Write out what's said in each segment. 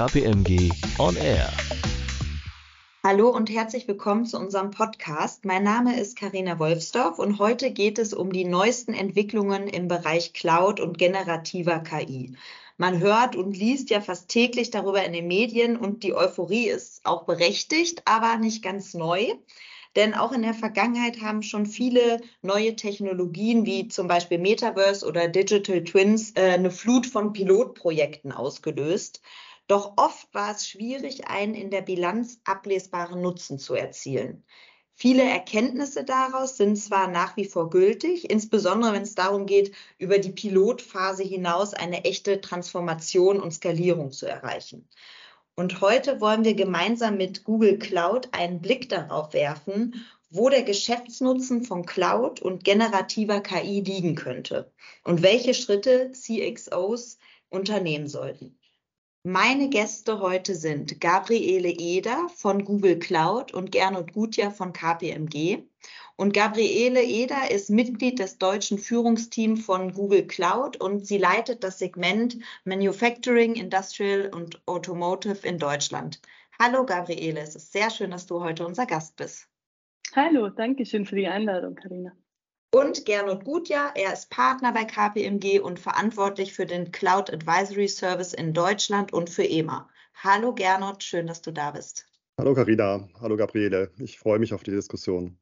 KPMG On Air. Hallo und herzlich willkommen zu unserem Podcast. Mein Name ist Karina Wolfsdorf und heute geht es um die neuesten Entwicklungen im Bereich Cloud und generativer KI. Man hört und liest ja fast täglich darüber in den Medien und die Euphorie ist auch berechtigt, aber nicht ganz neu. Denn auch in der Vergangenheit haben schon viele neue Technologien wie zum Beispiel Metaverse oder Digital Twins äh, eine Flut von Pilotprojekten ausgelöst. Doch oft war es schwierig, einen in der Bilanz ablesbaren Nutzen zu erzielen. Viele Erkenntnisse daraus sind zwar nach wie vor gültig, insbesondere wenn es darum geht, über die Pilotphase hinaus eine echte Transformation und Skalierung zu erreichen. Und heute wollen wir gemeinsam mit Google Cloud einen Blick darauf werfen, wo der Geschäftsnutzen von Cloud und generativer KI liegen könnte und welche Schritte CXOs unternehmen sollten. Meine Gäste heute sind Gabriele Eder von Google Cloud und Gernot Gutjahr von KPMG. Und Gabriele Eder ist Mitglied des deutschen Führungsteams von Google Cloud und sie leitet das Segment Manufacturing, Industrial und Automotive in Deutschland. Hallo Gabriele, es ist sehr schön, dass du heute unser Gast bist. Hallo, danke schön für die Einladung, Karina und Gernot Gutjahr. Er ist Partner bei KPMG und verantwortlich für den Cloud Advisory Service in Deutschland und für EMA. Hallo Gernot, schön, dass du da bist. Hallo Carina, hallo Gabriele. Ich freue mich auf die Diskussion.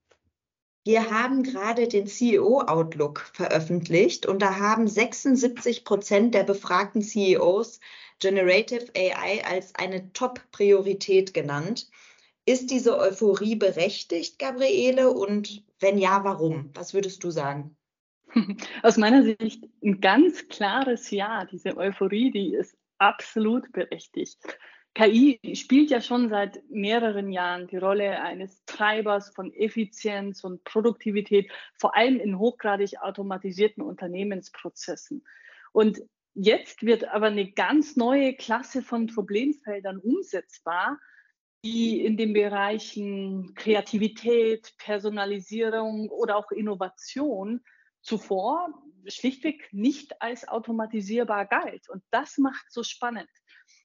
Wir haben gerade den CEO Outlook veröffentlicht und da haben 76 Prozent der befragten CEOs Generative AI als eine Top-Priorität genannt. Ist diese Euphorie berechtigt, Gabriele? Und wenn ja, warum? Was würdest du sagen? Aus meiner Sicht ein ganz klares Ja. Diese Euphorie, die ist absolut berechtigt. KI spielt ja schon seit mehreren Jahren die Rolle eines Treibers von Effizienz und Produktivität, vor allem in hochgradig automatisierten Unternehmensprozessen. Und jetzt wird aber eine ganz neue Klasse von Problemfeldern umsetzbar, die in den Bereichen Kreativität, Personalisierung oder auch Innovation zuvor schlichtweg nicht als automatisierbar galt. Und das macht so spannend.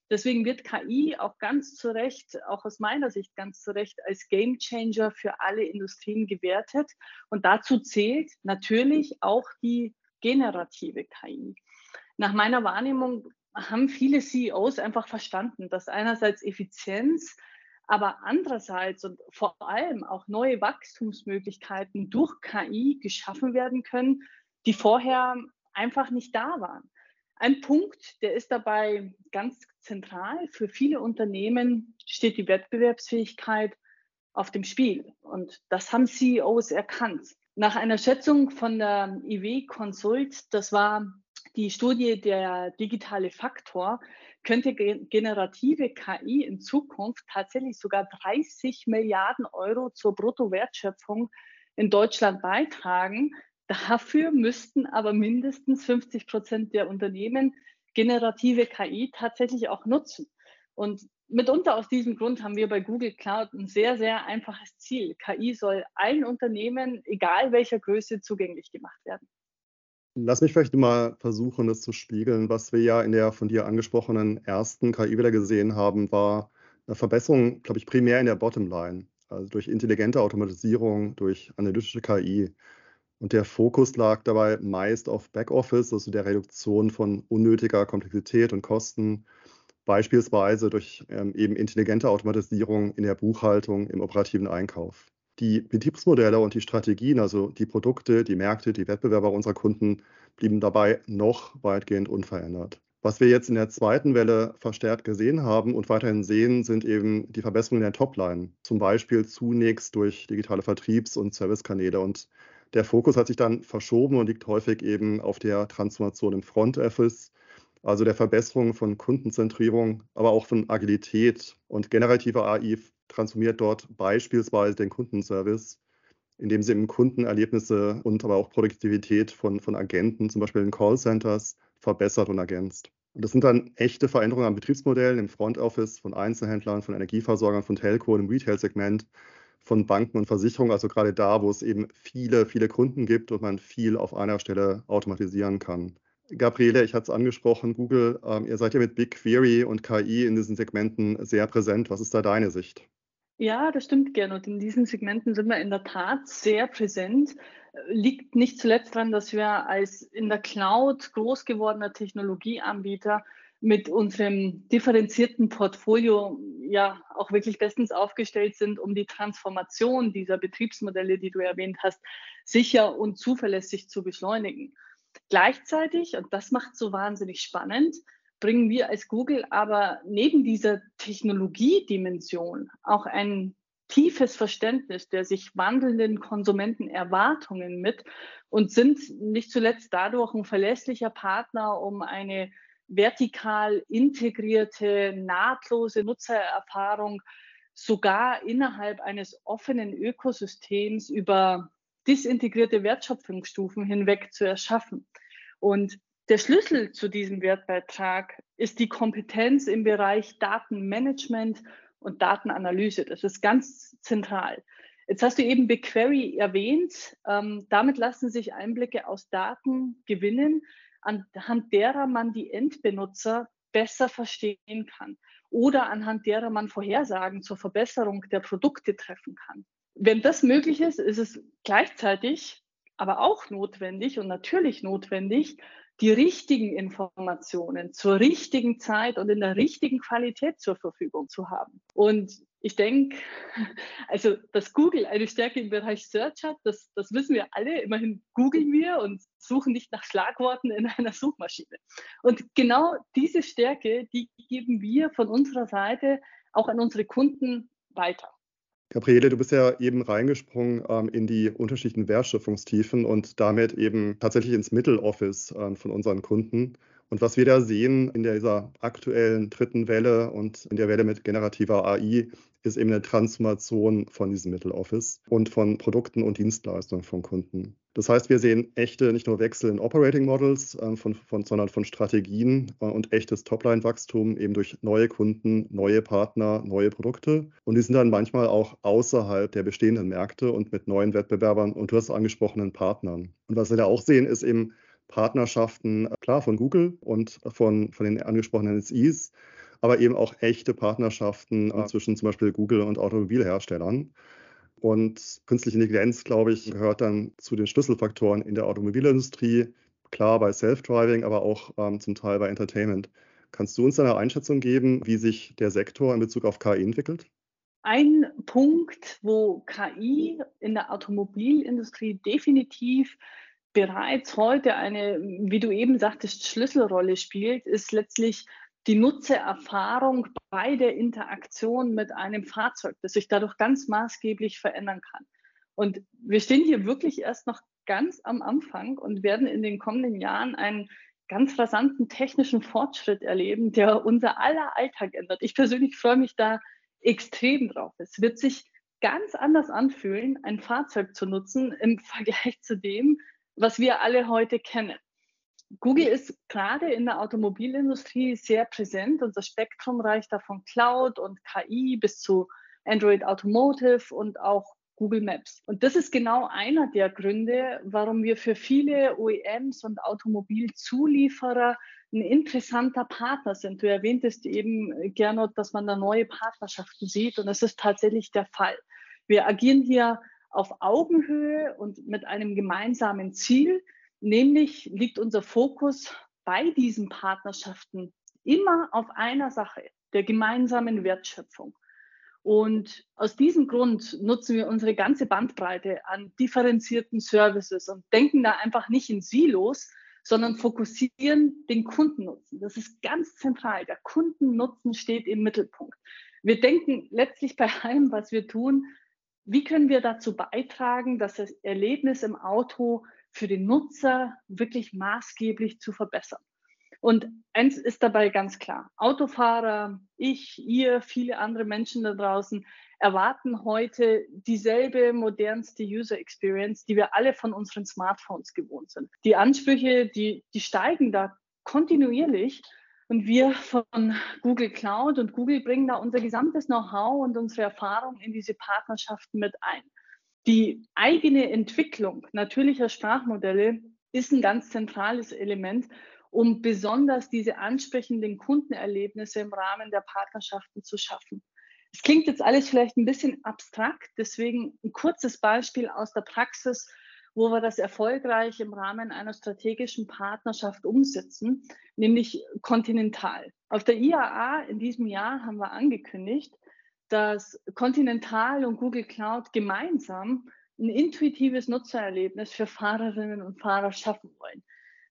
Deswegen wird KI auch ganz zu Recht, auch aus meiner Sicht ganz zu Recht, als Game Changer für alle Industrien gewertet. Und dazu zählt natürlich auch die generative KI. Nach meiner Wahrnehmung haben viele CEOs einfach verstanden, dass einerseits Effizienz aber andererseits und vor allem auch neue Wachstumsmöglichkeiten durch KI geschaffen werden können, die vorher einfach nicht da waren. Ein Punkt, der ist dabei ganz zentral. Für viele Unternehmen steht die Wettbewerbsfähigkeit auf dem Spiel. Und das haben CEOs erkannt. Nach einer Schätzung von der IW Consult, das war die Studie der digitale Faktor, könnte generative KI in Zukunft tatsächlich sogar 30 Milliarden Euro zur Bruttowertschöpfung in Deutschland beitragen. Dafür müssten aber mindestens 50 Prozent der Unternehmen generative KI tatsächlich auch nutzen. Und mitunter aus diesem Grund haben wir bei Google Cloud ein sehr, sehr einfaches Ziel. KI soll allen Unternehmen, egal welcher Größe, zugänglich gemacht werden. Lass mich vielleicht mal versuchen, das zu spiegeln. Was wir ja in der von dir angesprochenen ersten KI-Welle gesehen haben, war eine Verbesserung, glaube ich, primär in der Bottomline, also durch intelligente Automatisierung, durch analytische KI. Und der Fokus lag dabei meist auf Backoffice, also der Reduktion von unnötiger Komplexität und Kosten, beispielsweise durch ähm, eben intelligente Automatisierung in der Buchhaltung, im operativen Einkauf. Die Betriebsmodelle und die Strategien, also die Produkte, die Märkte, die Wettbewerber unserer Kunden, blieben dabei noch weitgehend unverändert. Was wir jetzt in der zweiten Welle verstärkt gesehen haben und weiterhin sehen, sind eben die Verbesserungen der Topline. Zum Beispiel zunächst durch digitale Vertriebs- und Servicekanäle. Und der Fokus hat sich dann verschoben und liegt häufig eben auf der Transformation im Front Office, also der Verbesserung von Kundenzentrierung, aber auch von Agilität. Und generative AI transformiert dort beispielsweise den Kundenservice, indem sie im Kundenerlebnisse und aber auch Produktivität von, von Agenten, zum Beispiel in Callcenters, verbessert und ergänzt. Und das sind dann echte Veränderungen am Betriebsmodell im Front Office von Einzelhändlern, von Energieversorgern, von Telco im Retail-Segment, von Banken und Versicherungen, also gerade da, wo es eben viele, viele Kunden gibt und man viel auf einer Stelle automatisieren kann. Gabriele, ich hatte es angesprochen, Google, ähm, ihr seid ja mit BigQuery und KI in diesen Segmenten sehr präsent. Was ist da deine Sicht? Ja, das stimmt gerne. Und in diesen Segmenten sind wir in der Tat sehr präsent. Liegt nicht zuletzt daran, dass wir als in der Cloud groß gewordener Technologieanbieter mit unserem differenzierten Portfolio ja auch wirklich bestens aufgestellt sind, um die Transformation dieser Betriebsmodelle, die du erwähnt hast, sicher und zuverlässig zu beschleunigen. Gleichzeitig, und das macht so wahnsinnig spannend, bringen wir als Google aber neben dieser Technologiedimension auch ein tiefes Verständnis der sich wandelnden Konsumentenerwartungen mit und sind nicht zuletzt dadurch ein verlässlicher Partner, um eine vertikal integrierte, nahtlose Nutzererfahrung sogar innerhalb eines offenen Ökosystems über disintegrierte Wertschöpfungsstufen hinweg zu erschaffen. Und der Schlüssel zu diesem Wertbeitrag ist die Kompetenz im Bereich Datenmanagement und Datenanalyse. Das ist ganz zentral. Jetzt hast du eben BigQuery erwähnt. Ähm, damit lassen sich Einblicke aus Daten gewinnen, anhand derer man die Endbenutzer besser verstehen kann oder anhand derer man Vorhersagen zur Verbesserung der Produkte treffen kann. Wenn das möglich ist, ist es gleichzeitig aber auch notwendig und natürlich notwendig, die richtigen Informationen zur richtigen Zeit und in der richtigen Qualität zur Verfügung zu haben. Und ich denke, also dass Google eine Stärke im Bereich Search hat, das, das wissen wir alle. Immerhin googeln wir und suchen nicht nach Schlagworten in einer Suchmaschine. Und genau diese Stärke, die geben wir von unserer Seite auch an unsere Kunden weiter. Gabriele, du bist ja eben reingesprungen ähm, in die unterschiedlichen Wertschöpfungstiefen und damit eben tatsächlich ins Mitteloffice äh, von unseren Kunden. Und was wir da sehen in dieser aktuellen dritten Welle und in der Welle mit generativer AI, ist eben eine Transformation von diesem Mitteloffice und von Produkten und Dienstleistungen von Kunden. Das heißt, wir sehen echte, nicht nur Wechsel in Operating Models, äh, von, von, sondern von Strategien äh, und echtes Topline-Wachstum eben durch neue Kunden, neue Partner, neue Produkte. Und die sind dann manchmal auch außerhalb der bestehenden Märkte und mit neuen Wettbewerbern und du hast angesprochenen Partnern. Und was wir da auch sehen, ist eben Partnerschaften, äh, klar, von Google und von, von den angesprochenen SIs, aber eben auch echte Partnerschaften äh, zwischen zum Beispiel Google und Automobilherstellern. Und künstliche Intelligenz, glaube ich, gehört dann zu den Schlüsselfaktoren in der Automobilindustrie, klar bei Self-Driving, aber auch ähm, zum Teil bei Entertainment. Kannst du uns eine Einschätzung geben, wie sich der Sektor in Bezug auf KI entwickelt? Ein Punkt, wo KI in der Automobilindustrie definitiv bereits heute eine, wie du eben sagtest, Schlüsselrolle spielt, ist letztlich die Nutzererfahrung bei der Interaktion mit einem Fahrzeug, das sich dadurch ganz maßgeblich verändern kann. Und wir stehen hier wirklich erst noch ganz am Anfang und werden in den kommenden Jahren einen ganz rasanten technischen Fortschritt erleben, der unser aller Alltag ändert. Ich persönlich freue mich da extrem drauf. Es wird sich ganz anders anfühlen, ein Fahrzeug zu nutzen im Vergleich zu dem, was wir alle heute kennen. Google ist gerade in der Automobilindustrie sehr präsent. Unser Spektrum reicht da von Cloud und KI bis zu Android Automotive und auch Google Maps. Und das ist genau einer der Gründe, warum wir für viele OEMs und Automobilzulieferer ein interessanter Partner sind. Du erwähntest eben, Gernot, dass man da neue Partnerschaften sieht und das ist tatsächlich der Fall. Wir agieren hier auf Augenhöhe und mit einem gemeinsamen Ziel, Nämlich liegt unser Fokus bei diesen Partnerschaften immer auf einer Sache, der gemeinsamen Wertschöpfung. Und aus diesem Grund nutzen wir unsere ganze Bandbreite an differenzierten Services und denken da einfach nicht in Silos, sondern fokussieren den Kundennutzen. Das ist ganz zentral. Der Kundennutzen steht im Mittelpunkt. Wir denken letztlich bei allem, was wir tun, wie können wir dazu beitragen, dass das Erlebnis im Auto für den Nutzer wirklich maßgeblich zu verbessern. Und eins ist dabei ganz klar. Autofahrer, ich, ihr, viele andere Menschen da draußen erwarten heute dieselbe modernste User Experience, die wir alle von unseren Smartphones gewohnt sind. Die Ansprüche, die, die steigen da kontinuierlich. Und wir von Google Cloud und Google bringen da unser gesamtes Know-how und unsere Erfahrung in diese Partnerschaften mit ein. Die eigene Entwicklung natürlicher Sprachmodelle ist ein ganz zentrales Element. um besonders diese ansprechenden Kundenerlebnisse im Rahmen der Partnerschaften zu schaffen. Es klingt jetzt alles vielleicht ein bisschen abstrakt, deswegen ein kurzes Beispiel aus der Praxis, wo wir das erfolgreich im Rahmen einer strategischen Partnerschaft umsetzen, nämlich Continental. Auf der IAA in diesem Jahr haben wir angekündigt, dass Continental und Google Cloud gemeinsam ein intuitives Nutzererlebnis für Fahrerinnen und Fahrer schaffen wollen.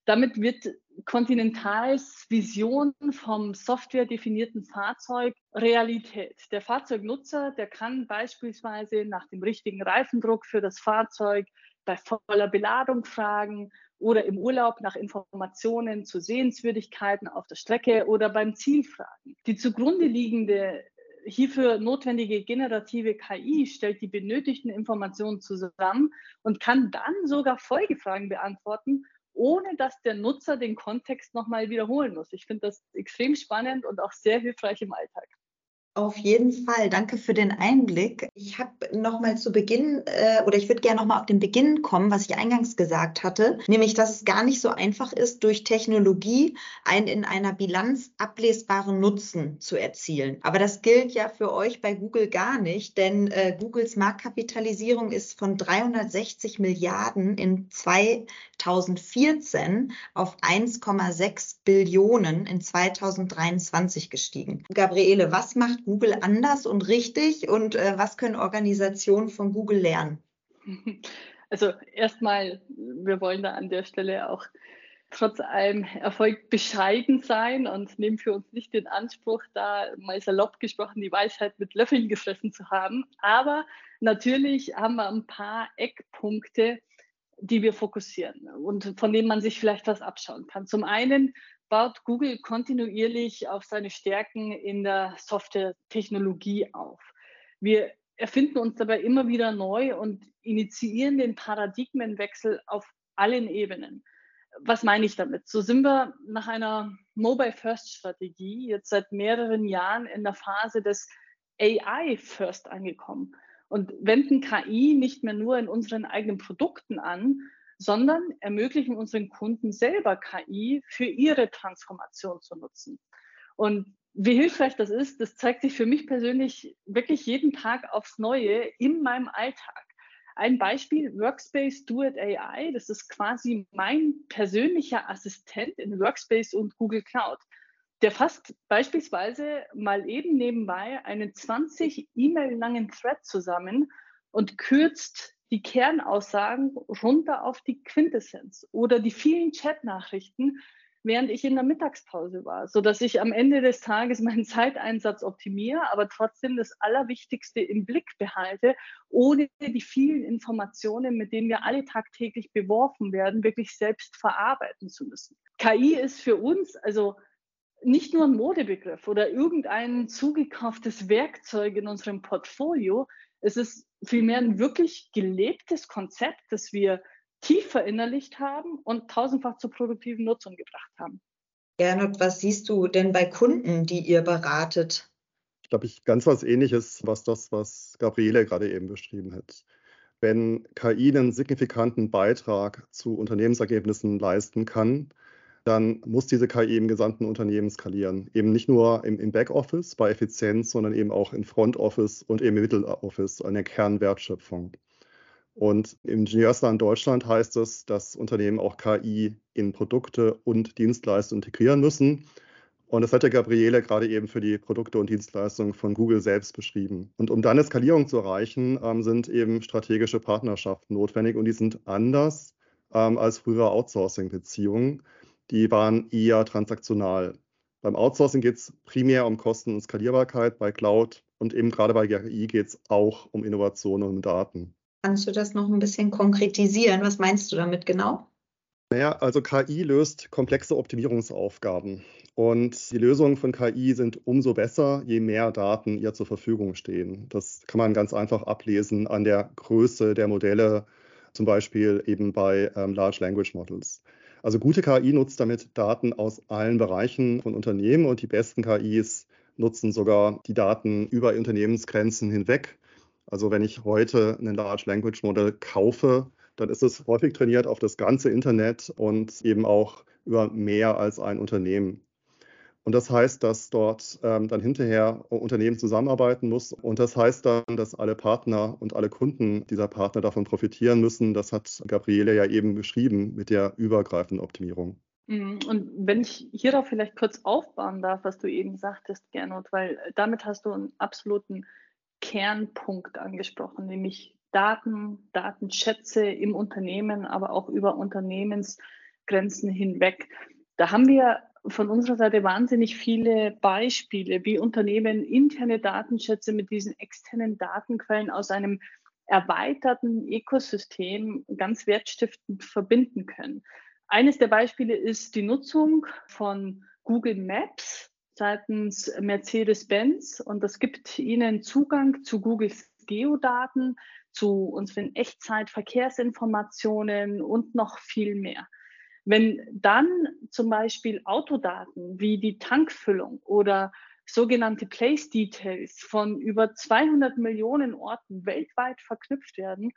Damit wird Continentals Vision vom softwaredefinierten Fahrzeug Realität. Der Fahrzeugnutzer, der kann beispielsweise nach dem richtigen Reifendruck für das Fahrzeug bei voller Beladung fragen oder im Urlaub nach Informationen zu Sehenswürdigkeiten auf der Strecke oder beim Ziel fragen. Die zugrunde liegende hierfür notwendige generative KI stellt die benötigten Informationen zusammen und kann dann sogar Folgefragen beantworten ohne dass der Nutzer den Kontext nochmal wiederholen muss. Ich finde das extrem spannend und auch sehr hilfreich im Alltag. Auf jeden Fall, danke für den Einblick. Ich habe noch mal zu Beginn äh, oder ich würde gerne noch mal auf den Beginn kommen, was ich eingangs gesagt hatte, nämlich, dass es gar nicht so einfach ist, durch Technologie einen in einer Bilanz ablesbaren Nutzen zu erzielen. Aber das gilt ja für euch bei Google gar nicht, denn äh, Googles Marktkapitalisierung ist von 360 Milliarden in 2014 auf 1,6 Billionen in 2023 gestiegen. Gabriele, was macht Google anders und richtig und äh, was können Organisationen von Google lernen? Also erstmal, wir wollen da an der Stelle auch trotz allem Erfolg bescheiden sein und nehmen für uns nicht den Anspruch, da mal salopp gesprochen die Weisheit mit Löffeln gefressen zu haben. Aber natürlich haben wir ein paar Eckpunkte, die wir fokussieren und von denen man sich vielleicht was abschauen kann. Zum einen baut Google kontinuierlich auf seine Stärken in der Software-Technologie auf. Wir erfinden uns dabei immer wieder neu und initiieren den Paradigmenwechsel auf allen Ebenen. Was meine ich damit? So sind wir nach einer Mobile-First-Strategie jetzt seit mehreren Jahren in der Phase des AI-First angekommen und wenden KI nicht mehr nur in unseren eigenen Produkten an, sondern ermöglichen unseren Kunden selber KI für ihre Transformation zu nutzen. Und wie hilfreich das ist, das zeigt sich für mich persönlich wirklich jeden Tag aufs Neue in meinem Alltag. Ein Beispiel, Workspace Do It AI, das ist quasi mein persönlicher Assistent in Workspace und Google Cloud. Der fasst beispielsweise mal eben nebenbei einen 20 E-Mail langen Thread zusammen und kürzt die Kernaussagen runter auf die Quintessenz oder die vielen Chatnachrichten, während ich in der Mittagspause war, so dass ich am Ende des Tages meinen Zeiteinsatz optimiere, aber trotzdem das Allerwichtigste im Blick behalte, ohne die vielen Informationen, mit denen wir alle tagtäglich beworfen werden, wirklich selbst verarbeiten zu müssen. KI ist für uns also nicht nur ein Modebegriff oder irgendein zugekauftes Werkzeug in unserem Portfolio. Es ist vielmehr ein wirklich gelebtes Konzept, das wir tief verinnerlicht haben und tausendfach zur produktiven Nutzung gebracht haben. Gernot, was siehst du denn bei Kunden, die ihr beratet? Ich glaube, ich ganz was Ähnliches, was das, was Gabriele gerade eben beschrieben hat. Wenn KI einen signifikanten Beitrag zu Unternehmensergebnissen leisten kann, dann muss diese KI im gesamten Unternehmen skalieren. Eben nicht nur im, im Backoffice bei Effizienz, sondern eben auch im Front Office und im Middle Office an der Kernwertschöpfung. Und im Ingenieursland Deutschland heißt es, dass Unternehmen auch KI in Produkte und Dienstleistungen integrieren müssen. Und das hat ja Gabriele gerade eben für die Produkte und Dienstleistungen von Google selbst beschrieben. Und um dann eine Skalierung zu erreichen, ähm, sind eben strategische Partnerschaften notwendig und die sind anders ähm, als frühere Outsourcing-Beziehungen die waren eher transaktional. Beim Outsourcing geht es primär um Kosten und Skalierbarkeit, bei Cloud und eben gerade bei GRI geht es auch um Innovation und um Daten. Kannst du das noch ein bisschen konkretisieren? Was meinst du damit genau? Naja, also KI löst komplexe Optimierungsaufgaben. Und die Lösungen von KI sind umso besser, je mehr Daten ihr zur Verfügung stehen. Das kann man ganz einfach ablesen an der Größe der Modelle, zum Beispiel eben bei ähm, Large Language Models. Also gute KI nutzt damit Daten aus allen Bereichen von Unternehmen und die besten KIs nutzen sogar die Daten über Unternehmensgrenzen hinweg. Also wenn ich heute ein Large Language Model kaufe, dann ist es häufig trainiert auf das ganze Internet und eben auch über mehr als ein Unternehmen. Und das heißt, dass dort ähm, dann hinterher Unternehmen zusammenarbeiten muss. Und das heißt dann, dass alle Partner und alle Kunden dieser Partner davon profitieren müssen. Das hat Gabriele ja eben beschrieben mit der übergreifenden Optimierung. Mhm. Und wenn ich hierauf vielleicht kurz aufbauen darf, was du eben sagtest, Gernot, weil damit hast du einen absoluten Kernpunkt angesprochen, nämlich Daten, Datenschätze im Unternehmen, aber auch über Unternehmensgrenzen hinweg. Da haben wir von unserer Seite wahnsinnig viele Beispiele, wie Unternehmen interne Datenschätze mit diesen externen Datenquellen aus einem erweiterten Ökosystem ganz wertstiftend verbinden können. Eines der Beispiele ist die Nutzung von Google Maps seitens Mercedes-Benz und das gibt ihnen Zugang zu Googles Geodaten, zu unseren Echtzeit-Verkehrsinformationen und noch viel mehr. Wenn dann zum Beispiel Autodaten wie die Tankfüllung oder sogenannte Place Details von über 200 Millionen Orten weltweit verknüpft werden,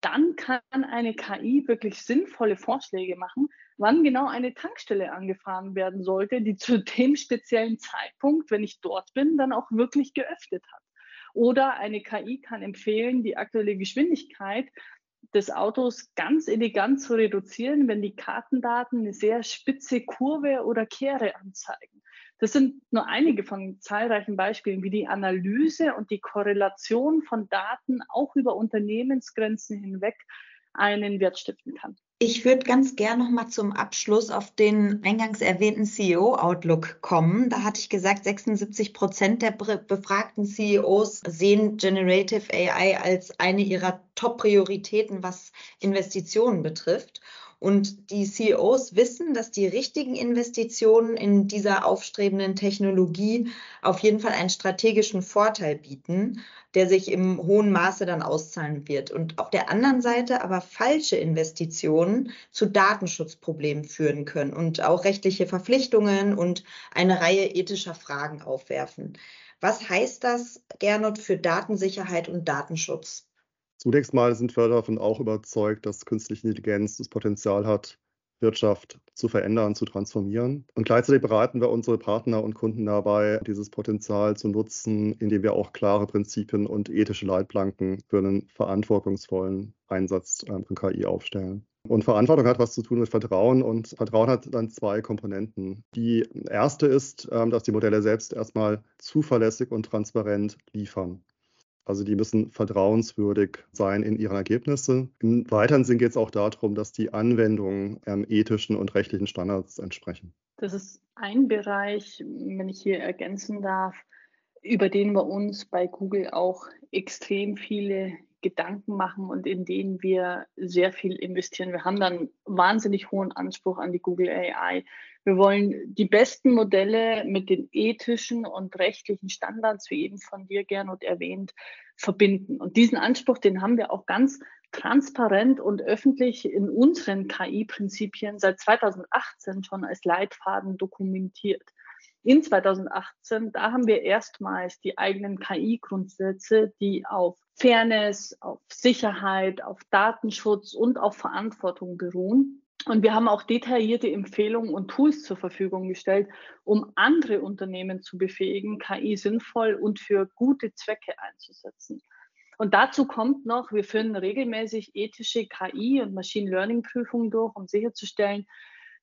dann kann eine KI wirklich sinnvolle Vorschläge machen, wann genau eine Tankstelle angefahren werden sollte, die zu dem speziellen Zeitpunkt, wenn ich dort bin, dann auch wirklich geöffnet hat. Oder eine KI kann empfehlen, die aktuelle Geschwindigkeit des Autos ganz elegant zu reduzieren, wenn die Kartendaten eine sehr spitze Kurve oder Kehre anzeigen. Das sind nur einige von zahlreichen Beispielen, wie die Analyse und die Korrelation von Daten auch über Unternehmensgrenzen hinweg einen Wert stiften kann. Ich würde ganz gerne noch mal zum Abschluss auf den eingangs erwähnten CEO-Outlook kommen. Da hatte ich gesagt, 76 Prozent der befragten CEOs sehen Generative AI als eine ihrer Top-Prioritäten, was Investitionen betrifft. Und die CEOs wissen, dass die richtigen Investitionen in dieser aufstrebenden Technologie auf jeden Fall einen strategischen Vorteil bieten, der sich im hohen Maße dann auszahlen wird. Und auf der anderen Seite aber falsche Investitionen zu Datenschutzproblemen führen können und auch rechtliche Verpflichtungen und eine Reihe ethischer Fragen aufwerfen. Was heißt das, Gernot, für Datensicherheit und Datenschutz? Zunächst mal sind wir davon auch überzeugt, dass künstliche Intelligenz das Potenzial hat, Wirtschaft zu verändern, zu transformieren. Und gleichzeitig beraten wir unsere Partner und Kunden dabei, dieses Potenzial zu nutzen, indem wir auch klare Prinzipien und ethische Leitplanken für einen verantwortungsvollen Einsatz ähm, von KI aufstellen. Und Verantwortung hat was zu tun mit Vertrauen und Vertrauen hat dann zwei Komponenten. Die erste ist, ähm, dass die Modelle selbst erstmal zuverlässig und transparent liefern. Also die müssen vertrauenswürdig sein in ihren Ergebnissen. Im weiteren Sinn geht es auch darum, dass die Anwendungen ähm, ethischen und rechtlichen Standards entsprechen. Das ist ein Bereich, wenn ich hier ergänzen darf, über den wir uns bei Google auch extrem viele Gedanken machen und in denen wir sehr viel investieren. Wir haben dann wahnsinnig hohen Anspruch an die Google AI. Wir wollen die besten Modelle mit den ethischen und rechtlichen Standards, wie eben von dir, Gernot, erwähnt, verbinden. Und diesen Anspruch, den haben wir auch ganz transparent und öffentlich in unseren KI-Prinzipien seit 2018 schon als Leitfaden dokumentiert. In 2018, da haben wir erstmals die eigenen KI-Grundsätze, die auf Fairness, auf Sicherheit, auf Datenschutz und auf Verantwortung beruhen. Und wir haben auch detaillierte Empfehlungen und Tools zur Verfügung gestellt, um andere Unternehmen zu befähigen, KI sinnvoll und für gute Zwecke einzusetzen. Und dazu kommt noch, wir führen regelmäßig ethische KI- und Machine Learning-Prüfungen durch, um sicherzustellen,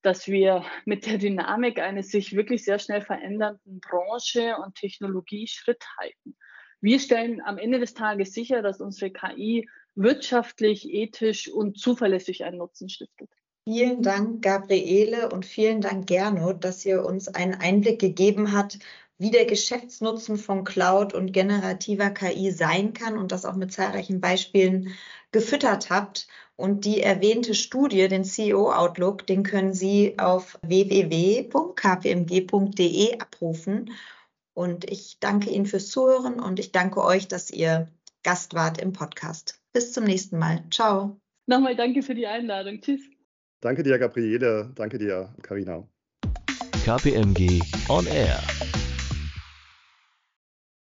dass wir mit der Dynamik eines sich wirklich sehr schnell verändernden Branche und Technologie Schritt halten. Wir stellen am Ende des Tages sicher, dass unsere KI wirtschaftlich, ethisch und zuverlässig einen Nutzen stiftet. Vielen Dank, Gabriele, und vielen Dank, Gernot, dass ihr uns einen Einblick gegeben habt, wie der Geschäftsnutzen von Cloud und generativer KI sein kann und das auch mit zahlreichen Beispielen gefüttert habt. Und die erwähnte Studie, den CEO Outlook, den können Sie auf www.kpmg.de abrufen. Und ich danke Ihnen fürs Zuhören und ich danke euch, dass ihr Gast wart im Podcast. Bis zum nächsten Mal. Ciao. Nochmal danke für die Einladung. Tschüss. Danke dir, Gabriele. Danke dir, Karina. KPMG On Air.